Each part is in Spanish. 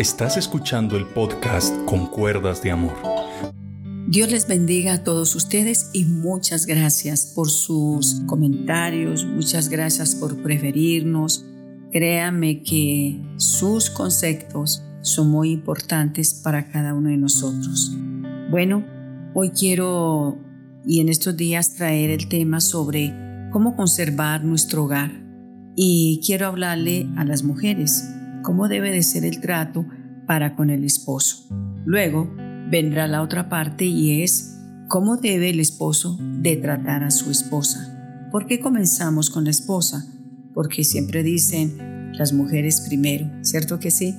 Estás escuchando el podcast Con Cuerdas de Amor. Dios les bendiga a todos ustedes y muchas gracias por sus comentarios, muchas gracias por preferirnos. Créanme que sus conceptos son muy importantes para cada uno de nosotros. Bueno, hoy quiero y en estos días traer el tema sobre cómo conservar nuestro hogar. Y quiero hablarle a las mujeres cómo debe de ser el trato para con el esposo. Luego vendrá la otra parte y es cómo debe el esposo de tratar a su esposa. ¿Por qué comenzamos con la esposa? Porque siempre dicen las mujeres primero, ¿cierto que sí?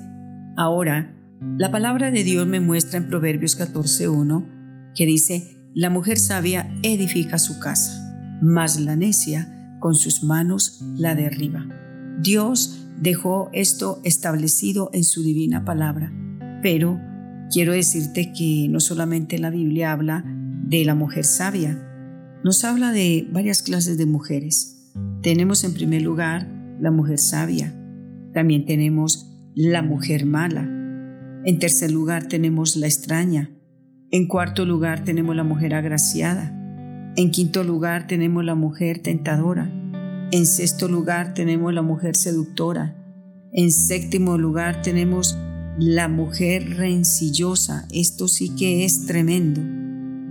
Ahora, la palabra de Dios me muestra en Proverbios 14.1 que dice, la mujer sabia edifica su casa, mas la necia con sus manos la derriba. Dios dejó esto establecido en su divina palabra. Pero quiero decirte que no solamente la Biblia habla de la mujer sabia, nos habla de varias clases de mujeres. Tenemos en primer lugar la mujer sabia, también tenemos la mujer mala, en tercer lugar tenemos la extraña, en cuarto lugar tenemos la mujer agraciada, en quinto lugar tenemos la mujer tentadora, en sexto lugar tenemos la mujer seductora. En séptimo lugar tenemos la mujer rencillosa. Esto sí que es tremendo.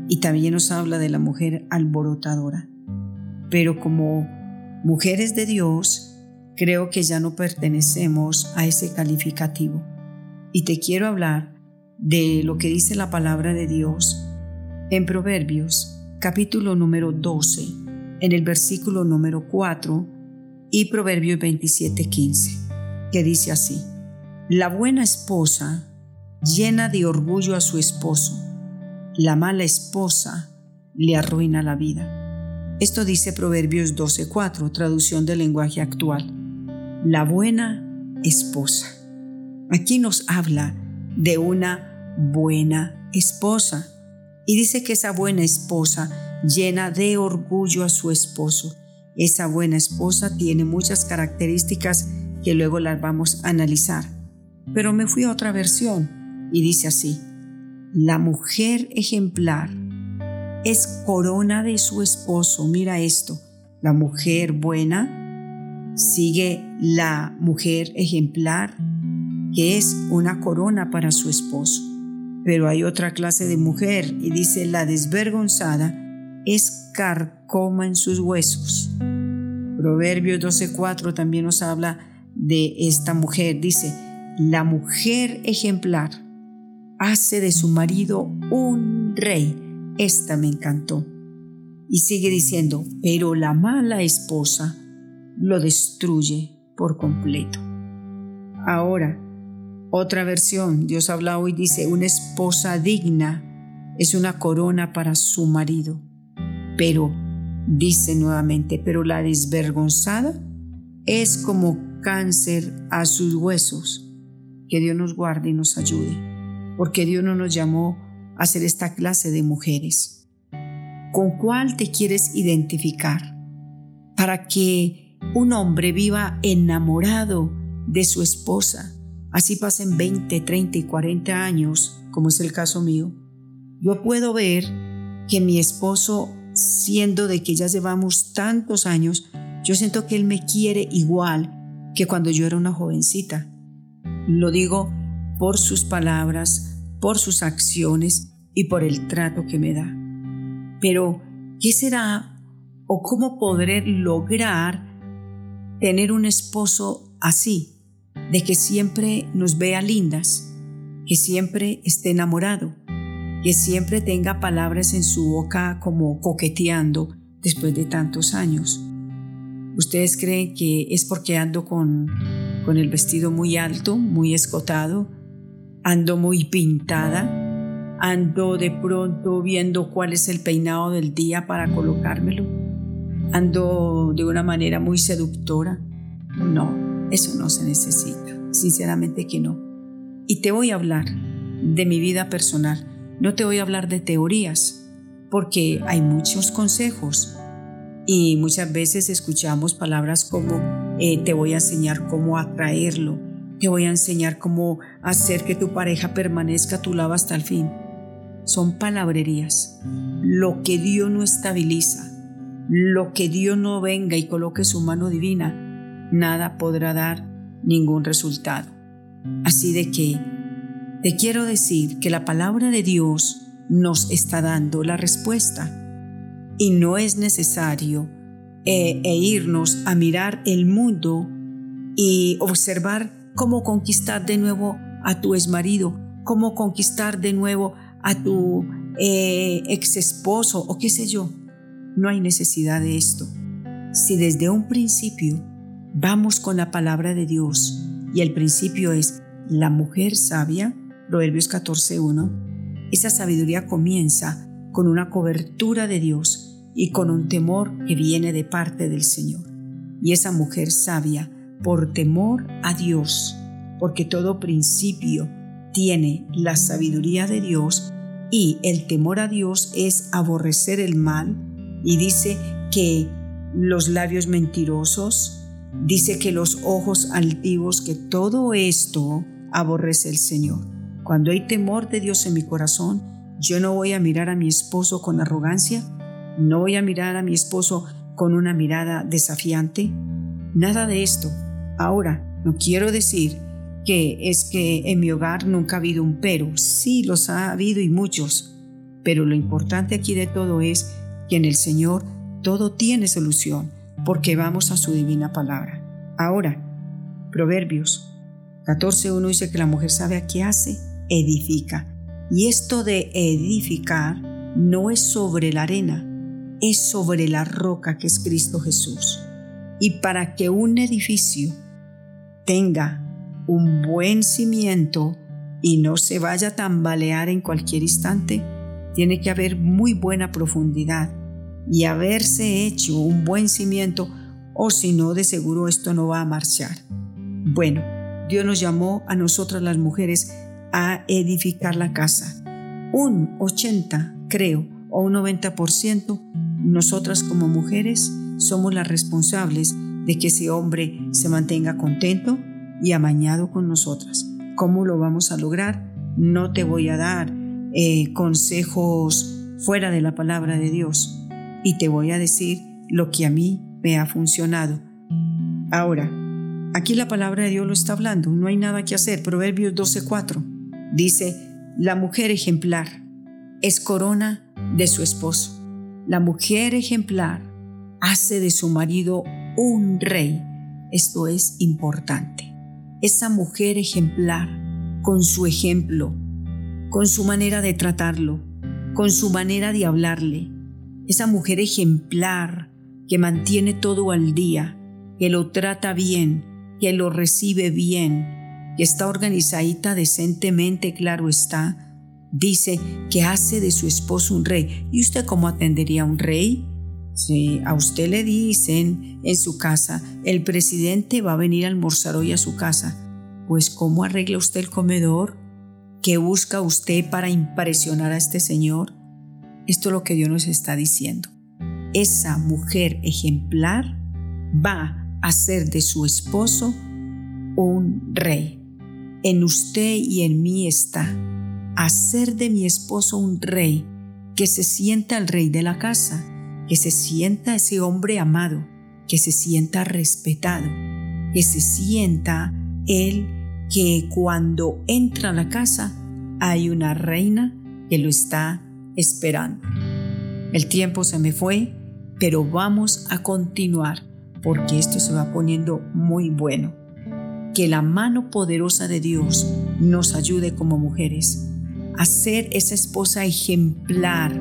Y también nos habla de la mujer alborotadora. Pero como mujeres de Dios, creo que ya no pertenecemos a ese calificativo. Y te quiero hablar de lo que dice la palabra de Dios en Proverbios capítulo número 12 en el versículo número 4 y Proverbios 27:15, que dice así, La buena esposa llena de orgullo a su esposo, la mala esposa le arruina la vida. Esto dice Proverbios 12:4, traducción del lenguaje actual. La buena esposa. Aquí nos habla de una buena esposa. Y dice que esa buena esposa llena de orgullo a su esposo. Esa buena esposa tiene muchas características que luego las vamos a analizar. Pero me fui a otra versión y dice así, la mujer ejemplar es corona de su esposo. Mira esto, la mujer buena sigue la mujer ejemplar, que es una corona para su esposo. Pero hay otra clase de mujer y dice la desvergonzada es carcoma en sus huesos. Proverbios 12:4 también nos habla de esta mujer. Dice, la mujer ejemplar hace de su marido un rey. Esta me encantó. Y sigue diciendo, pero la mala esposa lo destruye por completo. Ahora, otra versión, Dios habla hoy, dice, una esposa digna es una corona para su marido pero, dice nuevamente, pero la desvergonzada es como cáncer a sus huesos. Que Dios nos guarde y nos ayude, porque Dios no nos llamó a ser esta clase de mujeres. ¿Con cuál te quieres identificar? Para que un hombre viva enamorado de su esposa, así pasen 20, 30 y 40 años, como es el caso mío, yo puedo ver que mi esposo siendo de que ya llevamos tantos años, yo siento que Él me quiere igual que cuando yo era una jovencita. Lo digo por sus palabras, por sus acciones y por el trato que me da. Pero, ¿qué será o cómo podré lograr tener un esposo así, de que siempre nos vea lindas, que siempre esté enamorado, que siempre tenga palabras en su boca como coqueteando después de tantos años. ¿Ustedes creen que es porque ando con, con el vestido muy alto, muy escotado? ¿Ando muy pintada? ¿Ando de pronto viendo cuál es el peinado del día para colocármelo? ¿Ando de una manera muy seductora? No, eso no se necesita, sinceramente que no. Y te voy a hablar de mi vida personal no te voy a hablar de teorías, porque hay muchos consejos y muchas veces escuchamos palabras como eh, te voy a enseñar cómo atraerlo, Te voy a enseñar cómo hacer que tu pareja permanezca a tu lado hasta el fin. Son palabrerías. Lo que Dios no estabiliza, lo que Dios no venga y coloque su mano divina, nada podrá dar ningún resultado. Así de que te quiero decir que la palabra de Dios nos está dando la respuesta y no es necesario eh, e irnos a mirar el mundo y observar cómo conquistar de nuevo a tu exmarido, cómo conquistar de nuevo a tu eh, ex esposo o qué sé yo. No hay necesidad de esto. Si desde un principio vamos con la palabra de Dios y el principio es la mujer sabia, Proverbios 14.1, esa sabiduría comienza con una cobertura de Dios y con un temor que viene de parte del Señor. Y esa mujer sabia por temor a Dios, porque todo principio tiene la sabiduría de Dios y el temor a Dios es aborrecer el mal y dice que los labios mentirosos, dice que los ojos altivos, que todo esto aborrece el Señor. Cuando hay temor de Dios en mi corazón, yo no voy a mirar a mi esposo con arrogancia, no voy a mirar a mi esposo con una mirada desafiante, nada de esto. Ahora, no quiero decir que es que en mi hogar nunca ha habido un pero. Sí, los ha habido y muchos. Pero lo importante aquí de todo es que en el Señor todo tiene solución, porque vamos a su divina palabra. Ahora, Proverbios 14.1 dice que la mujer sabe a qué hace, edifica. Y esto de edificar no es sobre la arena, es sobre la roca que es Cristo Jesús. Y para que un edificio tenga un buen cimiento y no se vaya a tambalear en cualquier instante, tiene que haber muy buena profundidad y haberse hecho un buen cimiento o si no, de seguro esto no va a marchar. Bueno, Dios nos llamó a nosotras las mujeres a edificar la casa. Un 80, creo, o un 90%, nosotras como mujeres somos las responsables de que ese hombre se mantenga contento y amañado con nosotras. ¿Cómo lo vamos a lograr? No te voy a dar eh, consejos fuera de la palabra de Dios y te voy a decir lo que a mí me ha funcionado. Ahora, aquí la palabra de Dios lo está hablando, no hay nada que hacer. Proverbios 12:4 dice, la mujer ejemplar es corona de su esposo. La mujer ejemplar hace de su marido un rey. Esto es importante. Esa mujer ejemplar, con su ejemplo, con su manera de tratarlo, con su manera de hablarle. Esa mujer ejemplar que mantiene todo al día, que lo trata bien, que lo recibe bien, que está organizadita decentemente, claro está, dice que hace de su esposo un rey. ¿Y usted cómo atendería a un rey? Si a usted le dicen en su casa, el presidente va a venir a almorzar hoy a su casa, pues ¿cómo arregla usted el comedor? ¿Qué busca usted para impresionar a este señor? Esto es lo que Dios nos está diciendo. Esa mujer ejemplar va a ser de su esposo un rey. En usted y en mí está hacer de mi esposo un rey, que se sienta el rey de la casa, que se sienta ese hombre amado, que se sienta respetado, que se sienta él que cuando entra a la casa hay una reina que lo está esperando. El tiempo se me fue, pero vamos a continuar porque esto se va poniendo muy bueno. Que la mano poderosa de Dios nos ayude como mujeres a ser esa esposa ejemplar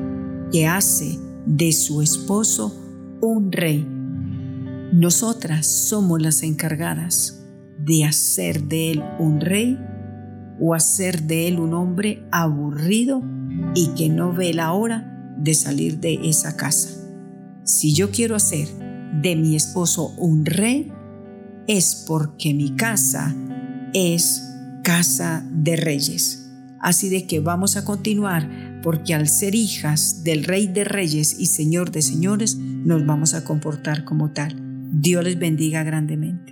que hace de su esposo un rey. Nosotras somos las encargadas de hacer de él un rey o hacer de él un hombre aburrido y que no ve la hora de salir de esa casa. Si yo quiero hacer de mi esposo un rey, es porque mi casa es casa de reyes. Así de que vamos a continuar porque al ser hijas del Rey de Reyes y Señor de Señores, nos vamos a comportar como tal. Dios les bendiga grandemente.